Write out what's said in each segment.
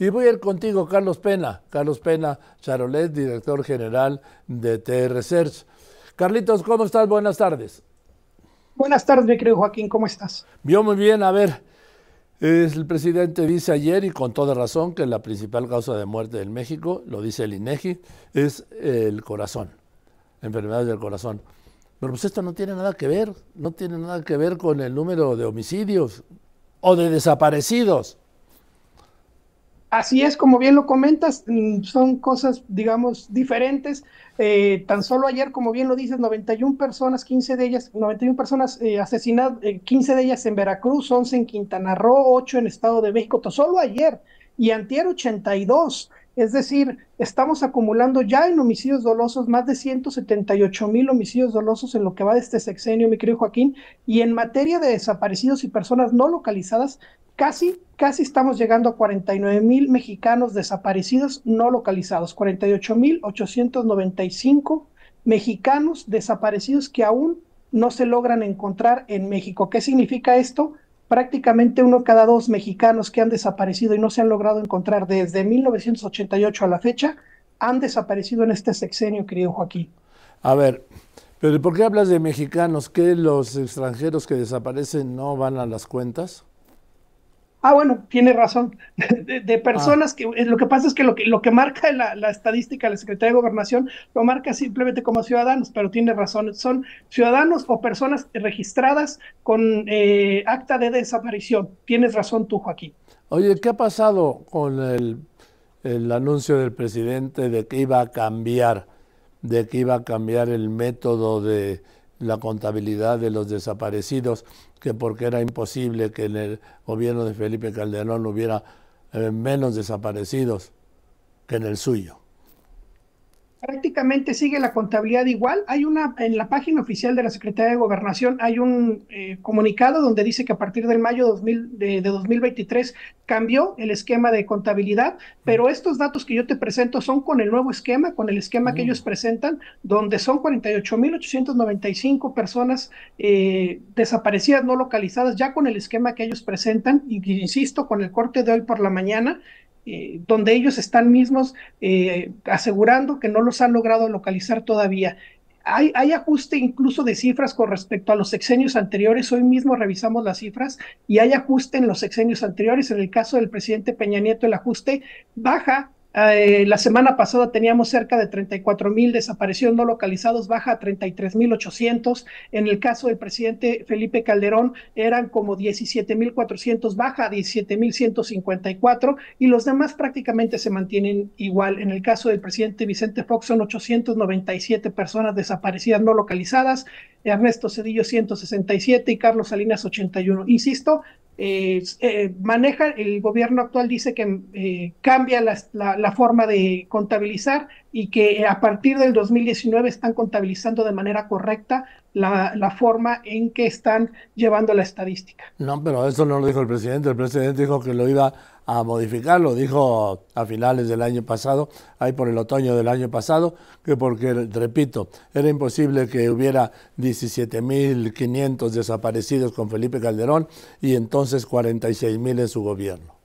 Y voy a ir contigo, Carlos Pena. Carlos Pena, Charolet, director general de TR Search. Carlitos, ¿cómo estás? Buenas tardes. Buenas tardes, mi querido Joaquín, ¿cómo estás? Vio muy bien, a ver, el presidente dice ayer, y con toda razón, que la principal causa de muerte en México, lo dice el INEGI, es el corazón, enfermedades del corazón. Pero pues esto no tiene nada que ver, no tiene nada que ver con el número de homicidios o de desaparecidos. Así es, como bien lo comentas, mm, son cosas, digamos, diferentes. Eh, tan solo ayer, como bien lo dices, 91 personas, 15 de ellas, 91 personas eh, asesinadas, 15 eh, de ellas en Veracruz, 11 en Quintana Roo, 8 en Estado de México, tan solo ayer, y antier 82. Es decir, estamos acumulando ya en homicidios dolosos más de 178 mil homicidios dolosos en lo que va de este sexenio, mi querido Joaquín, y en materia de desaparecidos y personas no localizadas, casi, casi estamos llegando a 49 mil mexicanos desaparecidos no localizados, 48 mil 895 mexicanos desaparecidos que aún no se logran encontrar en México. ¿Qué significa esto? prácticamente uno cada dos mexicanos que han desaparecido y no se han logrado encontrar desde 1988 a la fecha han desaparecido en este sexenio, querido Joaquín. A ver, pero ¿por qué hablas de mexicanos? ¿Que los extranjeros que desaparecen no van a las cuentas? Ah, bueno, tiene razón. De, personas que eh, lo que pasa es que lo que, lo que marca la, la estadística de la Secretaría de Gobernación lo marca simplemente como ciudadanos, pero tiene razón. Son ciudadanos o personas registradas con eh, acta de desaparición. Tienes razón tú, Joaquín. Oye, ¿qué ha pasado con el, el anuncio del presidente de que iba a cambiar, de que iba a cambiar el método de la contabilidad de los desaparecidos? que porque era imposible que en el gobierno de Felipe Calderón hubiera eh, menos desaparecidos que en el suyo prácticamente sigue la contabilidad igual. Hay una, en la página oficial de la Secretaría de Gobernación hay un eh, comunicado donde dice que a partir del mayo 2000, de, 2023 cambió el esquema de contabilidad, pero estos datos que yo te presento son con el nuevo esquema, con el esquema que ellos presentan, donde son 48.895 personas eh, desaparecidas, no localizadas, ya con el esquema que ellos presentan, y insisto, con el corte de hoy por la mañana, eh, donde ellos están mismos eh, asegurando que no los han logrado localizar todavía. Hay, hay, ajuste incluso de cifras con respecto a los sexenios anteriores. Hoy mismo revisamos las cifras y hay ajuste en los sexenios anteriores. En el caso del presidente Peña Nieto, el ajuste baja eh, la semana pasada teníamos cerca de 34 mil desaparecidos no localizados, baja a 33 mil 800. En el caso del presidente Felipe Calderón eran como 17 mil 400, baja a 17 mil 154 y los demás prácticamente se mantienen igual. En el caso del presidente Vicente Fox son 897 personas desaparecidas no localizadas, Ernesto Cedillo 167 y Carlos Salinas 81. Insisto, eh, eh, maneja, el gobierno actual dice que eh, cambia la, forma de contabilizar y que a partir del 2019 están contabilizando de manera correcta la, la, forma en que están llevando la estadística. No, pero eso no lo dijo el presidente. El presidente dijo que lo iba a modificar, lo dijo a finales del año pasado, ahí por el otoño del año pasado, que porque, repito, era imposible que hubiera 17.500 desaparecidos con Felipe Calderón y entonces 46.000 en su gobierno.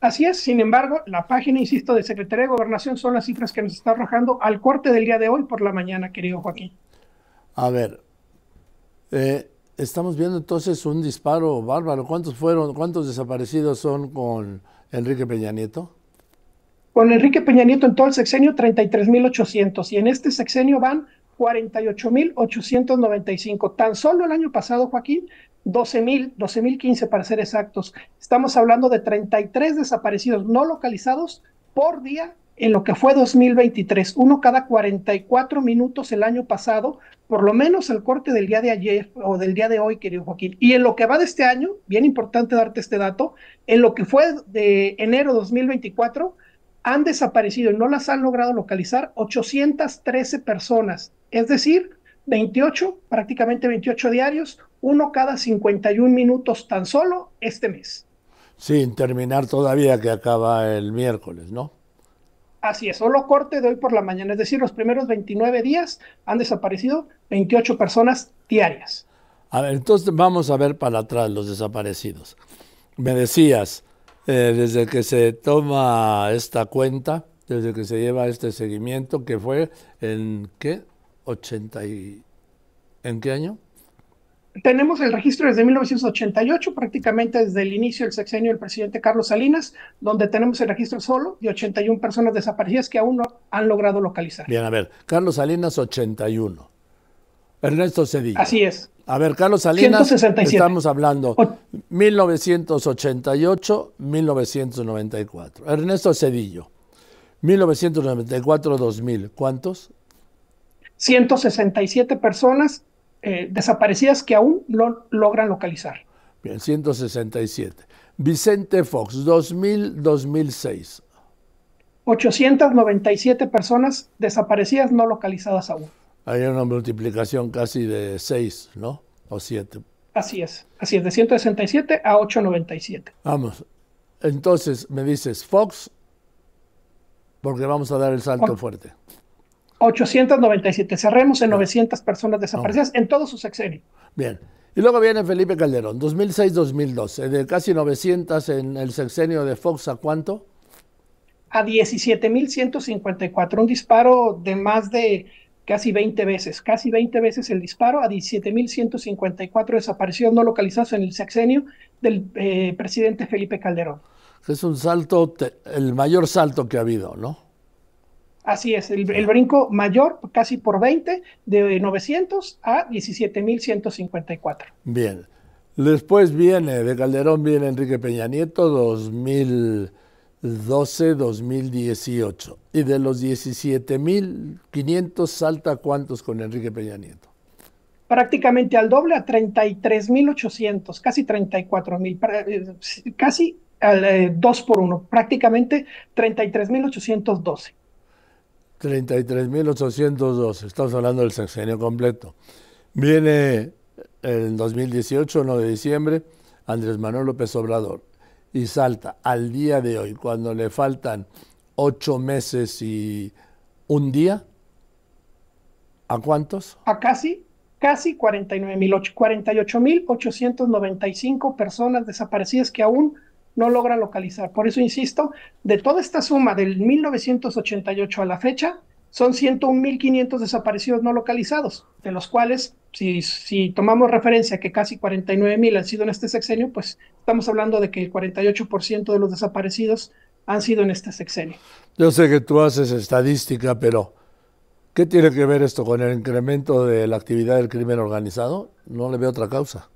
Así es, sin embargo, la página, insisto, de Secretaría de Gobernación son las cifras que nos está arrojando al corte del día de hoy por la mañana, querido Joaquín. A ver, eh, estamos viendo entonces un disparo bárbaro. ¿Cuántos fueron, cuántos desaparecidos son con Enrique Peña Nieto? Con Enrique Peña Nieto en todo el sexenio 33.800 y en este sexenio van 48.895. Tan solo el año pasado, Joaquín, 12.000, 12.015 para ser exactos. Estamos hablando de 33 desaparecidos no localizados por día en lo que fue 2023, uno cada 44 minutos el año pasado, por lo menos el corte del día de ayer o del día de hoy, querido Joaquín. Y en lo que va de este año, bien importante darte este dato, en lo que fue de enero 2024, han desaparecido y no las han logrado localizar 813 personas, es decir, 28, prácticamente 28 diarios, uno cada 51 minutos tan solo este mes. Sin terminar todavía que acaba el miércoles, ¿no? Así es, solo corte de hoy por la mañana, es decir, los primeros 29 días han desaparecido 28 personas diarias. A ver, entonces vamos a ver para atrás los desaparecidos. Me decías, eh, desde que se toma esta cuenta, desde que se lleva este seguimiento, que fue en qué? 80 y, ¿En qué año? Tenemos el registro desde 1988, prácticamente desde el inicio del sexenio del presidente Carlos Salinas, donde tenemos el registro solo de 81 personas desaparecidas que aún no han logrado localizar. Bien, a ver, Carlos Salinas 81. Ernesto Cedillo. Así es. A ver, Carlos Salinas, estamos hablando 1988-1994. Ernesto Cedillo, 1994-2000, ¿cuántos? 167 personas eh, desaparecidas que aún no logran localizar. Bien, 167. Vicente Fox, 2000-2006. 897 personas desaparecidas no localizadas aún. Hay una multiplicación casi de 6, ¿no? O 7. Así es, así es, de 167 a 897. Vamos, entonces me dices Fox, porque vamos a dar el salto fuerte. 897. Cerremos en 900 personas desaparecidas en todo su sexenio. Bien. Y luego viene Felipe Calderón, 2006-2012. De casi 900 en el sexenio de Fox, ¿a cuánto? A 17.154. Un disparo de más de casi 20 veces. Casi 20 veces el disparo a 17.154 desaparecidos no localizados en el sexenio del eh, presidente Felipe Calderón. Es un salto, el mayor salto que ha habido, ¿no? Así es, el, brinco mayor, casi por 20, de 900 a 17.154. Bien. Después viene, de Calderón viene Enrique Peña Nieto, 2012-2018. Y de los 17.500 salta cuántos con Enrique Peña Nieto. Prácticamente al doble, a 33.800, casi 34.000, eh, casi al, eh, dos por uno, prácticamente 33.812. 33.802, estamos hablando del sexenio completo. Viene en 2018, 1 de diciembre, Andrés Manuel López Obrador y salta al día de hoy, cuando le faltan ocho meses y un día, ¿a cuántos? A casi, casi 48.895 personas desaparecidas que aún no logra localizar. Por eso insisto, de toda esta suma del 1988 a la fecha, son 101.500 desaparecidos no localizados, de los cuales, si, tomamos referencia que casi 49.000 han sido en este sexenio, pues estamos hablando de que el 48% de los desaparecidos han sido en este sexenio. Yo sé que tú haces estadística, pero ¿qué tiene que ver esto con el incremento de la actividad del crimen organizado? No le veo otra causa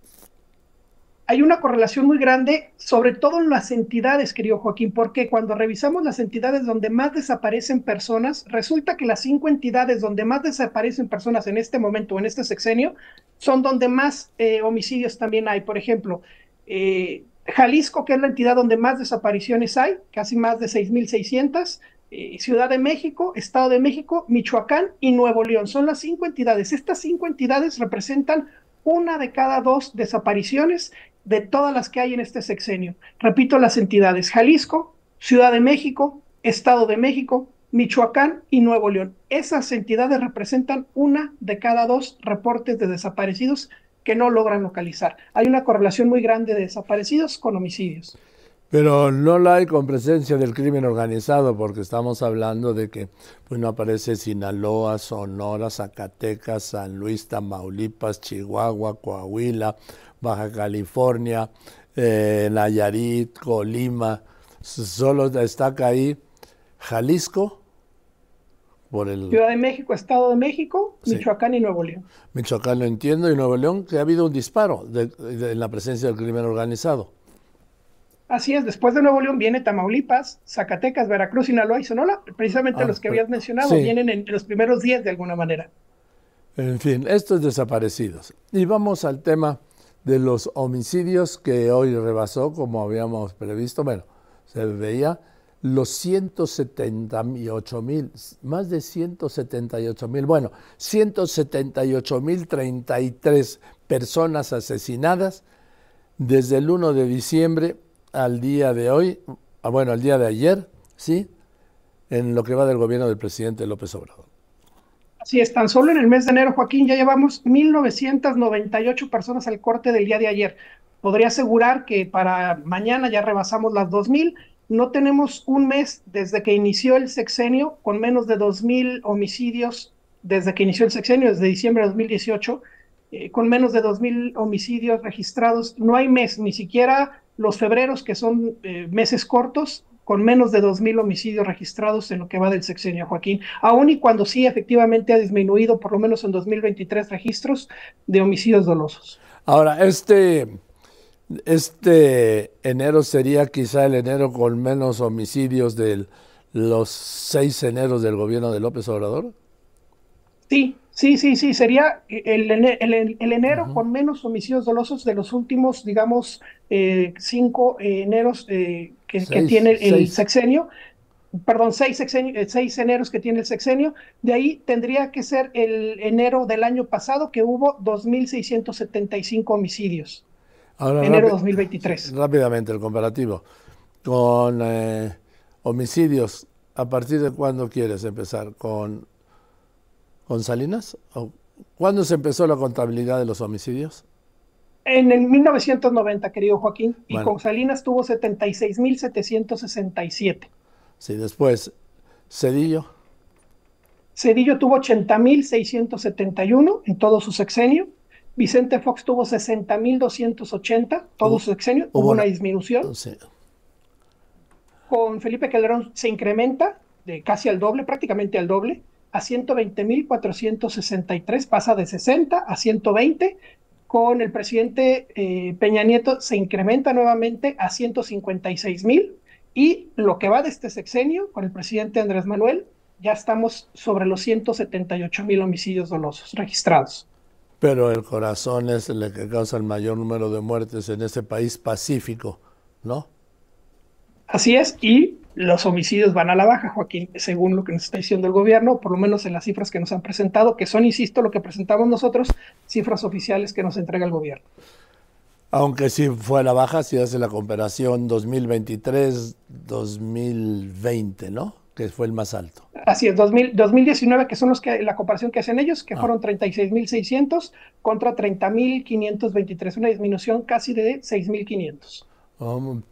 hay una correlación muy grande, sobre todo en las entidades, querido Joaquín, porque cuando revisamos las entidades donde más desaparecen personas, resulta que las cinco entidades donde más desaparecen personas en este momento, en este sexenio, son donde más eh, homicidios también hay. Por ejemplo, eh, Jalisco, que es la entidad donde más desapariciones hay, casi más de 6.600, eh, Ciudad de México, Estado de México, Michoacán y Nuevo León. Son las cinco entidades. Estas cinco entidades representan una de cada dos desapariciones de todas las que hay en este sexenio. Repito las entidades, Jalisco, Ciudad de México, Estado de México, Michoacán y Nuevo León. Esas entidades representan una de cada dos reportes de desaparecidos que no logran localizar. Hay una correlación muy grande de desaparecidos con homicidios. Pero no la hay con presencia del crimen organizado, porque estamos hablando de que pues, no aparece Sinaloa, Sonora, Zacatecas, San Luis, Tamaulipas, Chihuahua, Coahuila, Baja California, eh, Nayarit, Colima. Solo destaca ahí Jalisco. Por el... Ciudad de México, Estado de México, Michoacán y Nuevo León. Michoacán lo entiendo y Nuevo León que ha habido un disparo en la presencia del crimen organizado. Así es, después de Nuevo León viene Tamaulipas, Zacatecas, Veracruz, Sinaloa y Sonora, precisamente ah, los que habías mencionado, vienen en los primeros días de alguna manera. En fin, estos desaparecidos. Y vamos al tema de los homicidios que hoy rebasó, como habíamos previsto. Bueno, se veía los 178 mil, más de 178 mil, bueno, 178 mil 33 personas asesinadas desde el 1 de diciembre al día de hoy, ah, bueno, al día de ayer, ¿sí? En lo que va del gobierno del presidente López Obrador. Así es, tan solo en el mes de enero, Joaquín, ya llevamos 1.998 personas al corte del día de ayer. podría asegurar que para mañana ya rebasamos las 2.000. No tenemos un mes desde que inició el sexenio con menos de 2.000 homicidios, desde que inició el sexenio, desde diciembre de 2018, eh, con menos de 2.000 homicidios registrados. No hay mes, ni siquiera los febreros, que son eh, meses cortos, con menos de 2.000 homicidios registrados en lo que va del sexenio, Joaquín, aun y cuando sí efectivamente ha disminuido, por lo menos en 2023, registros de homicidios dolosos. Ahora, este, este enero sería quizá el enero con menos homicidios de los seis eneros del gobierno de López Obrador. Sí, sí, sí, sí, sería el, el, enero con menos homicidios dolosos de los últimos, digamos, eh, cinco eneros eh, que, tiene el sexenio, perdón, seis, eh, seis eneros que tiene el sexenio, de ahí tendría que ser el enero del año pasado que hubo 2.675 homicidios. Ahora, enero 2023. Rápidamente el comparativo. Con homicidios, ¿a partir de cuándo quieres empezar? ¿Con con Salinas? ¿Cuándo se empezó la contabilidad de los homicidios? En el 1990, querido Joaquín, y con Salinas tuvo 76.767. Sí, después, Cedillo. Cedillo tuvo 80.671 en todo su sexenio. Vicente Fox tuvo 60.280 todo su sexenio. Hubo una, disminución. Con Felipe Calderón se incrementa de casi al doble, prácticamente al doble a 120.463, pasa de 60 a 120. Con el presidente eh, Peña Nieto se incrementa nuevamente a 156.000 y lo que va de este sexenio con el presidente Andrés Manuel, ya estamos sobre los 178.000 homicidios dolosos registrados. Pero el corazón es el que causa el mayor número de muertes en este país pacífico, ¿no? Así es, y los homicidios van a la baja, Joaquín, según lo que nos está diciendo el gobierno, por lo menos en las cifras que nos han presentado, que son, insisto, lo que presentamos nosotros, cifras oficiales que nos entrega el gobierno. Aunque sí fue a la baja, si hace la comparación 2023-2020, ¿no? Que fue el más alto. Así es, 2019, que son los que la comparación que hacen ellos, que ah. fueron 36.600 contra 30.523, una disminución casi de 6.500.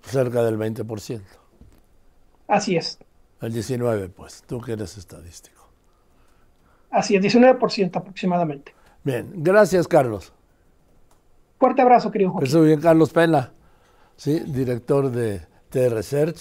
cerca del 20%. Así es. El 19, pues, tú que eres estadístico. Así es, 19% aproximadamente. Bien, gracias, Carlos. Fuerte abrazo, querido Joaquín. Eso bien, Carlos Pena, ¿sí? director de T-Research.